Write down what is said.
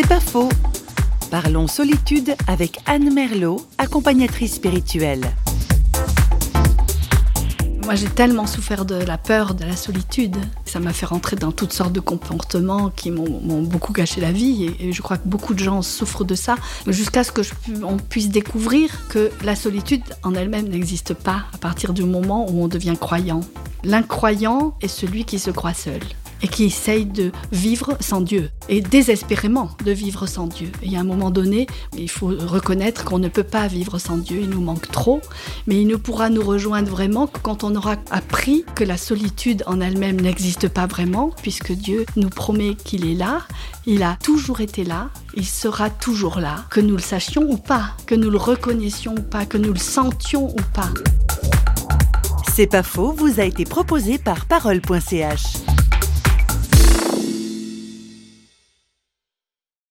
C'est pas faux. Parlons solitude avec Anne Merlot, accompagnatrice spirituelle. Moi, j'ai tellement souffert de la peur, de la solitude. Ça m'a fait rentrer dans toutes sortes de comportements qui m'ont beaucoup gâché la vie. Et, je crois que beaucoup de gens souffrent de ça. Jusqu'à ce qu'on puisse découvrir que la solitude en elle-même n'existe pas à partir du moment où on devient croyant. L'incroyant est celui qui se croit seul et qui essaye de vivre sans Dieu, et désespérément de vivre sans Dieu. y a un moment donné, il faut reconnaître qu'on ne peut pas vivre sans Dieu, il nous manque trop, mais il ne pourra nous rejoindre vraiment que quand on aura appris que la solitude en elle-même n'existe pas vraiment, puisque Dieu nous promet qu'il est là, il a toujours été là, il sera toujours là, que nous le sachions ou pas, que nous le reconnaissions ou pas, que nous le sentions ou pas. C'est pas faux, vous a été proposé par parole.ch.